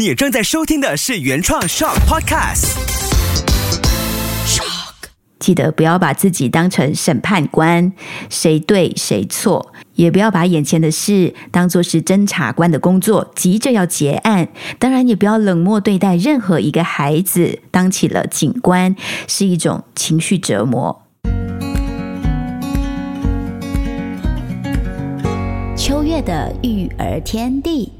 你正在收听的是原创 Shock Podcast。记得不要把自己当成审判官，谁对谁错，也不要把眼前的事当做是侦查官的工作，急着要结案。当然，也不要冷漠对待任何一个孩子，当起了警官是一种情绪折磨。秋月的育儿天地，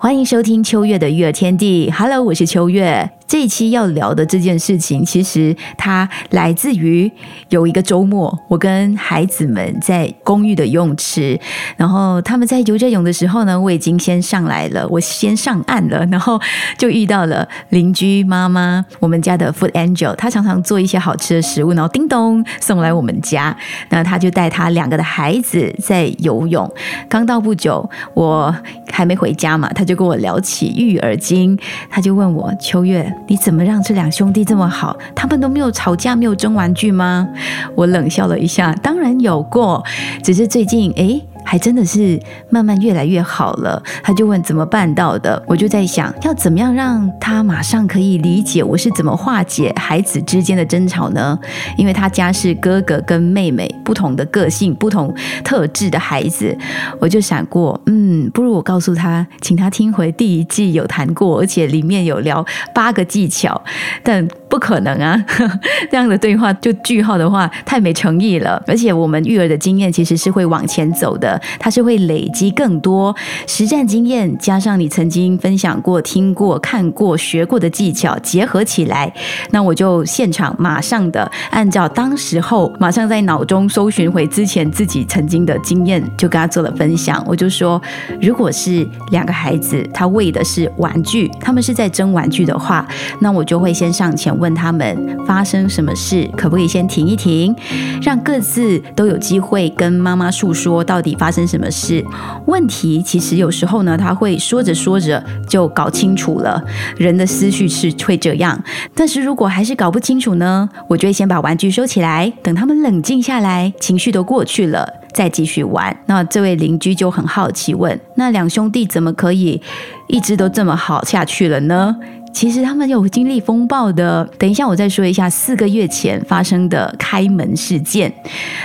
欢迎收听秋月的育儿天地。Hello，我是秋月。这一期要聊的这件事情，其实它来自于有一个周末，我跟孩子们在公寓的游泳池，然后他们在游着泳的时候呢，我已经先上来了，我先上岸了，然后就遇到了邻居妈妈，我们家的 Food Angel，她常常做一些好吃的食物，然后叮咚送来我们家，那他就带他两个的孩子在游泳。刚到不久，我还没回家嘛，他就跟我聊起育儿经，他就问我秋月。你怎么让这两兄弟这么好？他们都没有吵架，没有争玩具吗？我冷笑了一下，当然有过，只是最近诶。还真的是慢慢越来越好了。他就问怎么办到的，我就在想要怎么样让他马上可以理解我是怎么化解孩子之间的争吵呢？因为他家是哥哥跟妹妹不同的个性、不同特质的孩子，我就想过，嗯，不如我告诉他，请他听回第一季有谈过，而且里面有聊八个技巧，但。不可能啊！这样的对话就句号的话太没诚意了。而且我们育儿的经验其实是会往前走的，它是会累积更多实战经验，加上你曾经分享过、听过、看过、学过的技巧结合起来。那我就现场马上的按照当时候，马上在脑中搜寻回之前自己曾经的经验，就跟他做了分享。我就说，如果是两个孩子，他为的是玩具，他们是在争玩具的话，那我就会先上前。问他们发生什么事，可不可以先停一停，让各自都有机会跟妈妈诉说到底发发生什么事？问题其实有时候呢，他会说着说着就搞清楚了。人的思绪是会这样，但是如果还是搞不清楚呢，我就会先把玩具收起来，等他们冷静下来，情绪都过去了，再继续玩。那这位邻居就很好奇问：那两兄弟怎么可以一直都这么好下去了呢？其实他们有经历风暴的。等一下，我再说一下四个月前发生的开门事件。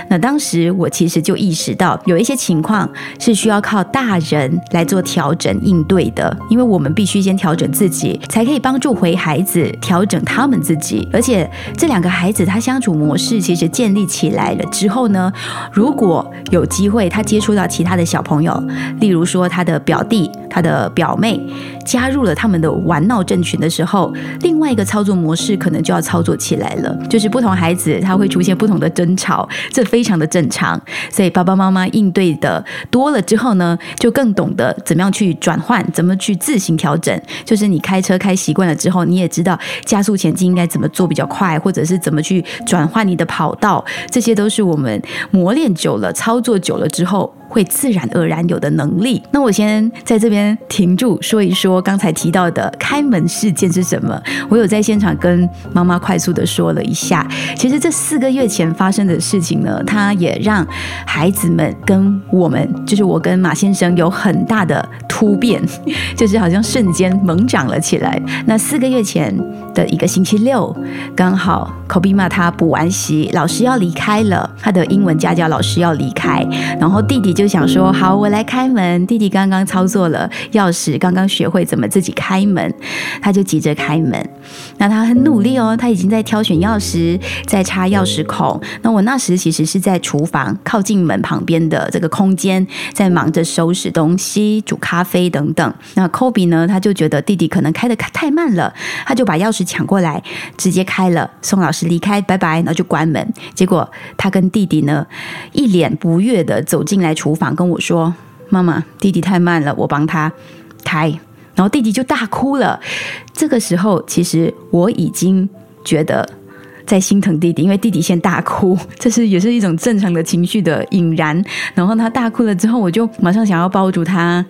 那当时我其实就意识到，有一些情况是需要靠大人来做调整应对的，因为我们必须先调整自己，才可以帮助回孩子调整他们自己。而且这两个孩子他相处模式其实建立起来了之后呢，如果有机会他接触到其他的小朋友，例如说他的表弟、他的表妹，加入了他们的玩闹阵群。的时候，另外一个操作模式可能就要操作起来了。就是不同孩子他会出现不同的争吵，这非常的正常。所以爸爸妈妈应对的多了之后呢，就更懂得怎么样去转换，怎么去自行调整。就是你开车开习惯了之后，你也知道加速前进应该怎么做比较快，或者是怎么去转换你的跑道，这些都是我们磨练久了、操作久了之后。会自然而然有的能力。那我先在这边停住，说一说刚才提到的开门事件是什么。我有在现场跟妈妈快速的说了一下。其实这四个月前发生的事情呢，它也让孩子们跟我们，就是我跟马先生有很大的突变，就是好像瞬间猛长了起来。那四个月前的一个星期六，刚好 Kobe 妈他补完习，老师要离开了，他的英文家教老师要离开，然后弟弟。就想说好，我来开门。弟弟刚刚操作了钥匙，刚刚学会怎么自己开门，他就急着开门。那他很努力哦，他已经在挑选钥匙，在插钥匙孔。那我那时其实是在厨房靠近门旁边的这个空间，在忙着收拾东西、煮咖啡等等。那 Kobe 呢，他就觉得弟弟可能开的太慢了，他就把钥匙抢过来，直接开了，送老师离开，拜拜，然后就关门。结果他跟弟弟呢，一脸不悦的走进来厨。房跟我说：“妈妈，弟弟太慢了，我帮他开。”然后弟弟就大哭了。这个时候，其实我已经觉得在心疼弟弟，因为弟弟先大哭，这是也是一种正常的情绪的引燃。然后他大哭了之后，我就马上想要抱住他，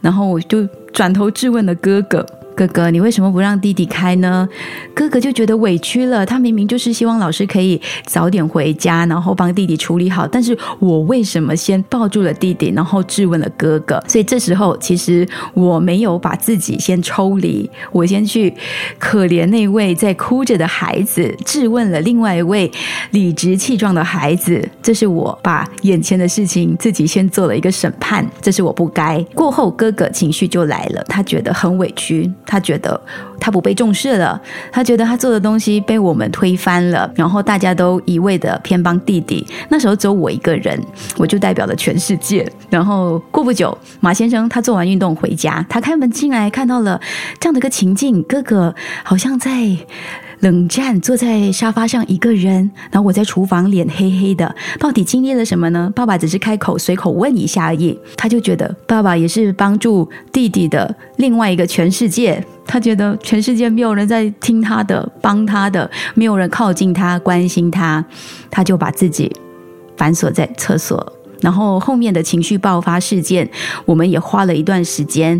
然后我就转头质问了哥哥。哥哥，你为什么不让弟弟开呢？”哥哥就觉得委屈了。他明明就是希望老师可以早点回家，然后帮弟弟处理好。但是我为什么先抱住了弟弟，然后质问了哥哥？所以这时候其实我没有把自己先抽离，我先去可怜那位在哭着的孩子，质问了另外一位理直气壮的孩子。这是我把眼前的事情自己先做了一个审判，这是我不该。过后哥哥情绪就来了，他觉得很委屈，他觉得他不被重视了，他觉得他做的东西被我们推翻了，然后大家都一味的偏帮弟弟。那时候只有我一个人，我就代表了全世界。然后过不久，马先生他做完运动回家，他开门进来看到了这样的一个情境，哥哥好像在。冷战，坐在沙发上一个人，然后我在厨房，脸黑黑的，到底经历了什么呢？爸爸只是开口随口问一下而已，他就觉得爸爸也是帮助弟弟的另外一个全世界，他觉得全世界没有人在听他的，帮他的，没有人靠近他，关心他，他就把自己反锁在厕所。然后后面的情绪爆发事件，我们也花了一段时间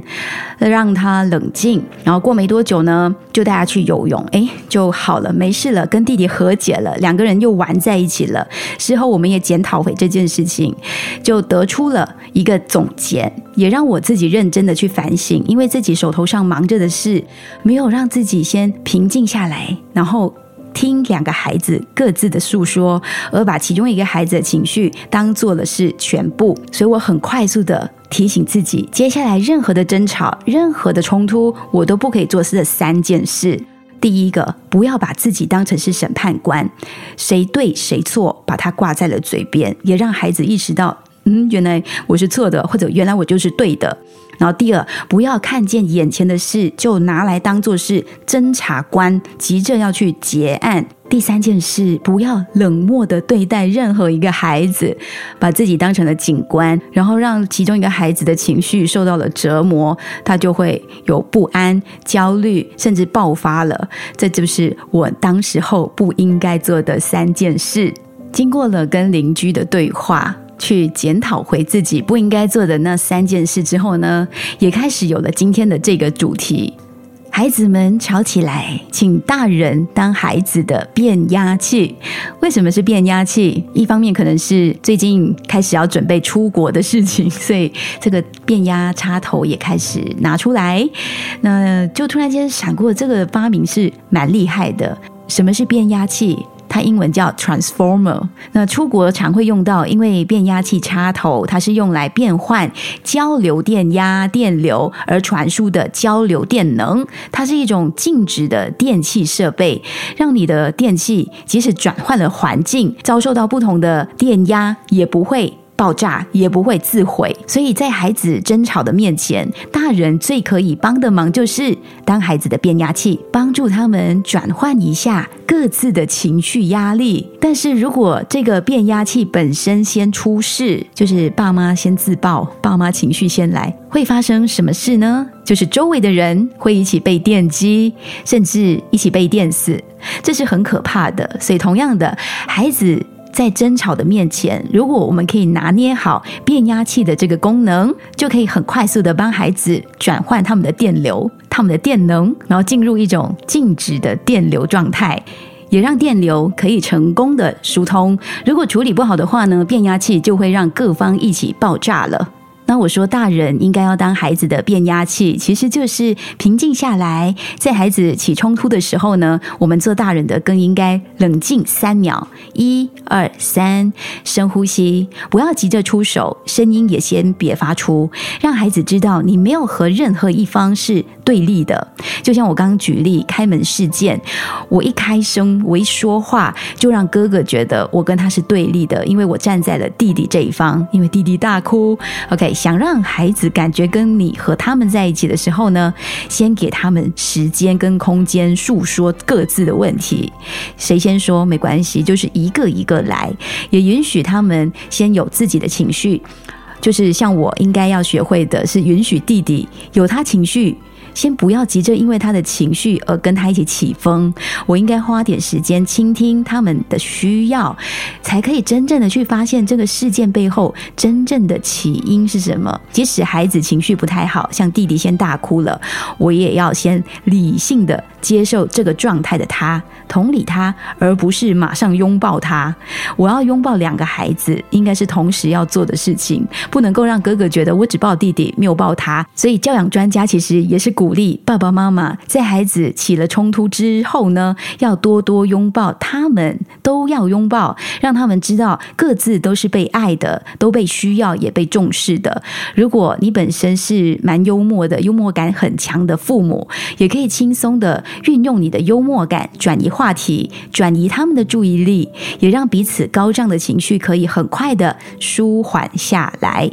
让他冷静。然后过没多久呢，就带他去游泳，哎，就好了，没事了，跟弟弟和解了，两个人又玩在一起了。事后我们也检讨回这件事情，就得出了一个总结，也让我自己认真的去反省，因为自己手头上忙着的事，没有让自己先平静下来，然后。听两个孩子各自的诉说，而把其中一个孩子的情绪当做了是全部，所以我很快速的提醒自己，接下来任何的争吵、任何的冲突，我都不可以做事的三件事。第一个，不要把自己当成是审判官，谁对谁错，把它挂在了嘴边，也让孩子意识到，嗯，原来我是错的，或者原来我就是对的。然后第二，不要看见眼前的事就拿来当做是侦查官，急着要去结案。第三件事，不要冷漠的对待任何一个孩子，把自己当成了警官，然后让其中一个孩子的情绪受到了折磨，他就会有不安、焦虑，甚至爆发了。这就是我当时候不应该做的三件事。经过了跟邻居的对话。去检讨回自己不应该做的那三件事之后呢，也开始有了今天的这个主题。孩子们吵起来，请大人当孩子的变压器。为什么是变压器？一方面可能是最近开始要准备出国的事情，所以这个变压插头也开始拿出来。那就突然间闪过，这个发明是蛮厉害的。什么是变压器？它英文叫 transformer，那出国常会用到，因为变压器插头它是用来变换交流电压、电流而传输的交流电能，它是一种静止的电器设备，让你的电器即使转换了环境，遭受到不同的电压也不会。爆炸也不会自毁，所以在孩子争吵的面前，大人最可以帮的忙就是当孩子的变压器，帮助他们转换一下各自的情绪压力。但是如果这个变压器本身先出事，就是爸妈先自爆，爸妈情绪先来，会发生什么事呢？就是周围的人会一起被电击，甚至一起被电死，这是很可怕的。所以同样的，孩子。在争吵的面前，如果我们可以拿捏好变压器的这个功能，就可以很快速的帮孩子转换他们的电流、他们的电能，然后进入一种静止的电流状态，也让电流可以成功的疏通。如果处理不好的话呢，变压器就会让各方一起爆炸了。那我说，大人应该要当孩子的变压器，其实就是平静下来，在孩子起冲突的时候呢，我们做大人的更应该冷静三秒，一二三，深呼吸，不要急着出手，声音也先别发出，让孩子知道你没有和任何一方是对立的。就像我刚刚举例开门事件，我一开声，我一说话，就让哥哥觉得我跟他是对立的，因为我站在了弟弟这一方，因为弟弟大哭。OK。想让孩子感觉跟你和他们在一起的时候呢，先给他们时间跟空间诉说各自的问题。谁先说没关系，就是一个一个来，也允许他们先有自己的情绪。就是像我应该要学会的是，允许弟弟有他情绪。先不要急着因为他的情绪而跟他一起起风，我应该花点时间倾听他们的需要，才可以真正的去发现这个事件背后真正的起因是什么。即使孩子情绪不太好，像弟弟先大哭了，我也要先理性的接受这个状态的他，同理他，而不是马上拥抱他。我要拥抱两个孩子，应该是同时要做的事情，不能够让哥哥觉得我只抱弟弟，没有抱他。所以教养专家其实也是鼓励爸爸妈妈在孩子起了冲突之后呢，要多多拥抱他们，都要拥抱，让他们知道各自都是被爱的，都被需要，也被重视的。如果你本身是蛮幽默的，幽默感很强的父母，也可以轻松的运用你的幽默感转移话题，转移他们的注意力，也让彼此高涨的情绪可以很快的舒缓下来。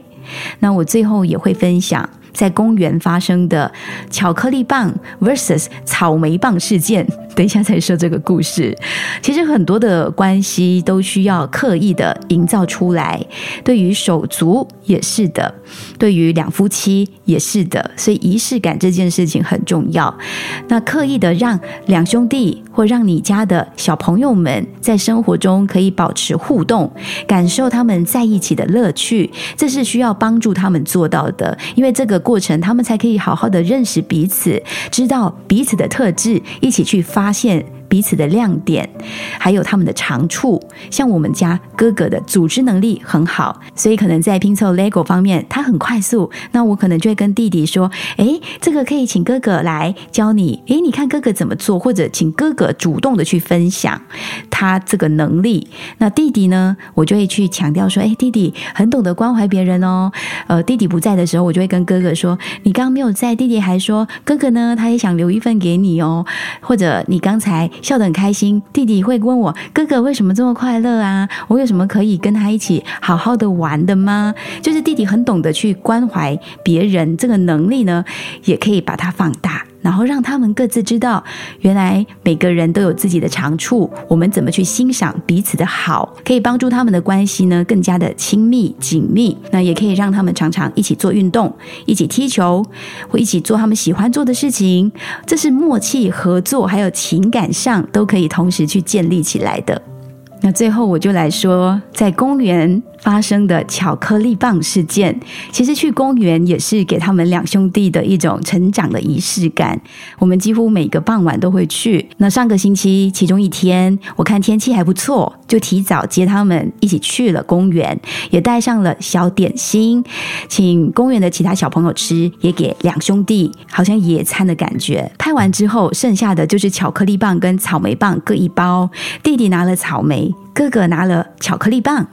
那我最后也会分享。在公园发生的巧克力棒 versus 草莓棒事件，等一下再说这个故事。其实很多的关系都需要刻意的营造出来，对于手足也是的，对于两夫妻也是的，所以仪式感这件事情很重要。那刻意的让两兄弟或让你家的小朋友们在生活中可以保持互动，感受他们在一起的乐趣，这是需要帮助他们做到的，因为这个。过程，他们才可以好好的认识彼此，知道彼此的特质，一起去发现。彼此的亮点，还有他们的长处。像我们家哥哥的组织能力很好，所以可能在拼凑 LEGO 方面他很快速。那我可能就会跟弟弟说：“哎，这个可以请哥哥来教你。哎，你看哥哥怎么做，或者请哥哥主动的去分享他这个能力。那弟弟呢，我就会去强调说：哎，弟弟很懂得关怀别人哦。呃，弟弟不在的时候，我就会跟哥哥说：你刚刚没有在，弟弟还说哥哥呢，他也想留一份给你哦。或者你刚才。笑得很开心，弟弟会问我：“哥哥为什么这么快乐啊？我有什么可以跟他一起好好的玩的吗？”就是弟弟很懂得去关怀别人，这个能力呢，也可以把它放大。然后让他们各自知道，原来每个人都有自己的长处，我们怎么去欣赏彼此的好，可以帮助他们的关系呢更加的亲密紧密。那也可以让他们常常一起做运动，一起踢球，或一起做他们喜欢做的事情。这是默契合作，还有情感上都可以同时去建立起来的。那最后我就来说，在公园。发生的巧克力棒事件，其实去公园也是给他们两兄弟的一种成长的仪式感。我们几乎每个傍晚都会去。那上个星期其中一天，我看天气还不错，就提早接他们一起去了公园，也带上了小点心，请公园的其他小朋友吃，也给两兄弟好像野餐的感觉。拍完之后，剩下的就是巧克力棒跟草莓棒各一包，弟弟拿了草莓，哥哥拿了巧克力棒。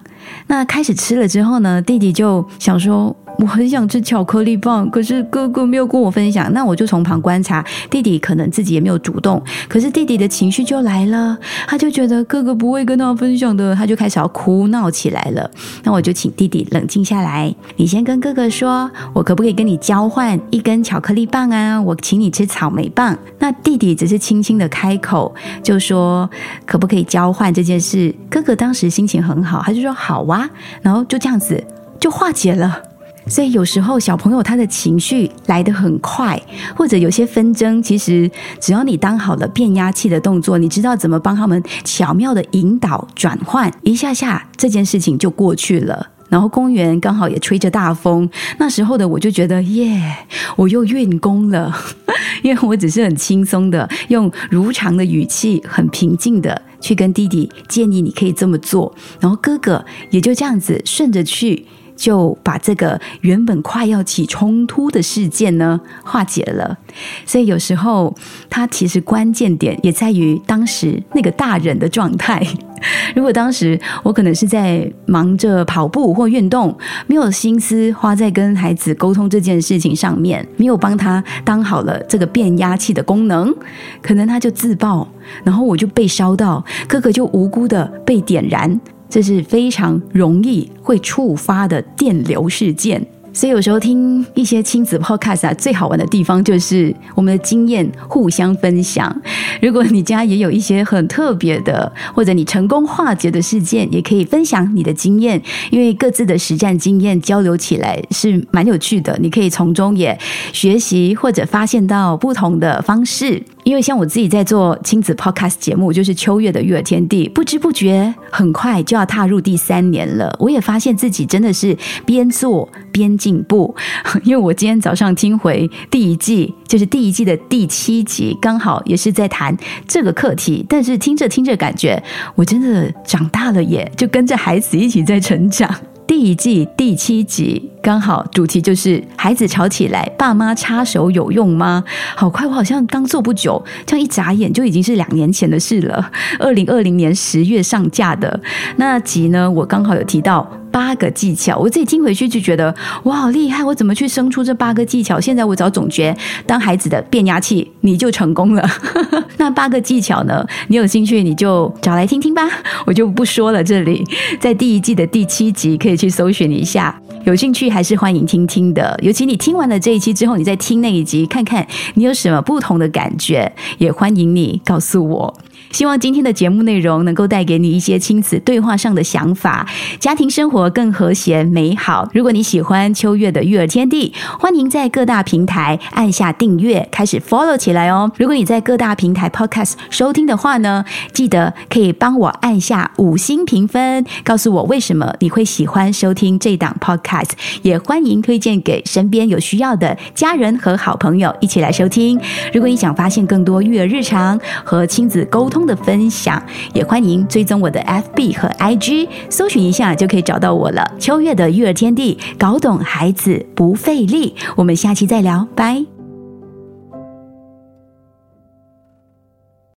那开始吃了之后呢，弟弟就想说。我很想吃巧克力棒，可是哥哥没有跟我分享。那我就从旁观察，弟弟可能自己也没有主动。可是弟弟的情绪就来了，他就觉得哥哥不会跟他分享的，他就开始要哭闹起来了。那我就请弟弟冷静下来，你先跟哥哥说，我可不可以跟你交换一根巧克力棒啊？我请你吃草莓棒。那弟弟只是轻轻的开口，就说可不可以交换这件事？哥哥当时心情很好，他就说好啊，然后就这样子就化解了。所以有时候小朋友他的情绪来得很快，或者有些纷争，其实只要你当好了变压器的动作，你知道怎么帮他们巧妙的引导转换，一下下这件事情就过去了。然后公园刚好也吹着大风，那时候的我就觉得耶，我又运功了，因为我只是很轻松的用如常的语气，很平静的去跟弟弟建议你可以这么做，然后哥哥也就这样子顺着去。就把这个原本快要起冲突的事件呢化解了，所以有时候他其实关键点也在于当时那个大人的状态。如果当时我可能是在忙着跑步或运动，没有心思花在跟孩子沟通这件事情上面，没有帮他当好了这个变压器的功能，可能他就自爆，然后我就被烧到，哥哥就无辜的被点燃。这是非常容易会触发的电流事件。所以有时候听一些亲子 podcast 啊，最好玩的地方就是我们的经验互相分享。如果你家也有一些很特别的，或者你成功化解的事件，也可以分享你的经验，因为各自的实战经验交流起来是蛮有趣的。你可以从中也学习或者发现到不同的方式。因为像我自己在做亲子 podcast 节目，就是秋月的育儿天地，不知不觉很快就要踏入第三年了。我也发现自己真的是边做边进步。因为我今天早上听回第一季，就是第一季的第七集，刚好也是在谈这个课题。但是听着听着，感觉我真的长大了耶，就跟着孩子一起在成长。第一季第七集刚好主题就是孩子吵起来，爸妈插手有用吗？好快，我好像刚做不久，这样一眨眼就已经是两年前的事了。二零二零年十月上架的那集呢，我刚好有提到。八个技巧，我自己听回去就觉得哇，好厉害！我怎么去生出这八个技巧？现在我找总结当孩子的变压器，你就成功了。那八个技巧呢？你有兴趣你就找来听听吧，我就不说了。这里在第一季的第七集可以去搜寻一下，有兴趣还是欢迎听听的。尤其你听完了这一期之后，你再听那一集，看看你有什么不同的感觉，也欢迎你告诉我。希望今天的节目内容能够带给你一些亲子对话上的想法，家庭生活更和谐美好。如果你喜欢秋月的育儿天地，欢迎在各大平台按下订阅，开始 follow 起来哦。如果你在各大平台 podcast 收听的话呢，记得可以帮我按下五星评分，告诉我为什么你会喜欢收听这档 podcast。也欢迎推荐给身边有需要的家人和好朋友一起来收听。如果你想发现更多育儿日常和亲子沟通的分享，也欢迎追踪我的 FB 和 IG，搜寻一下就可以找到我了。秋月的育儿天地，搞懂孩子不费力。我们下期再聊，拜。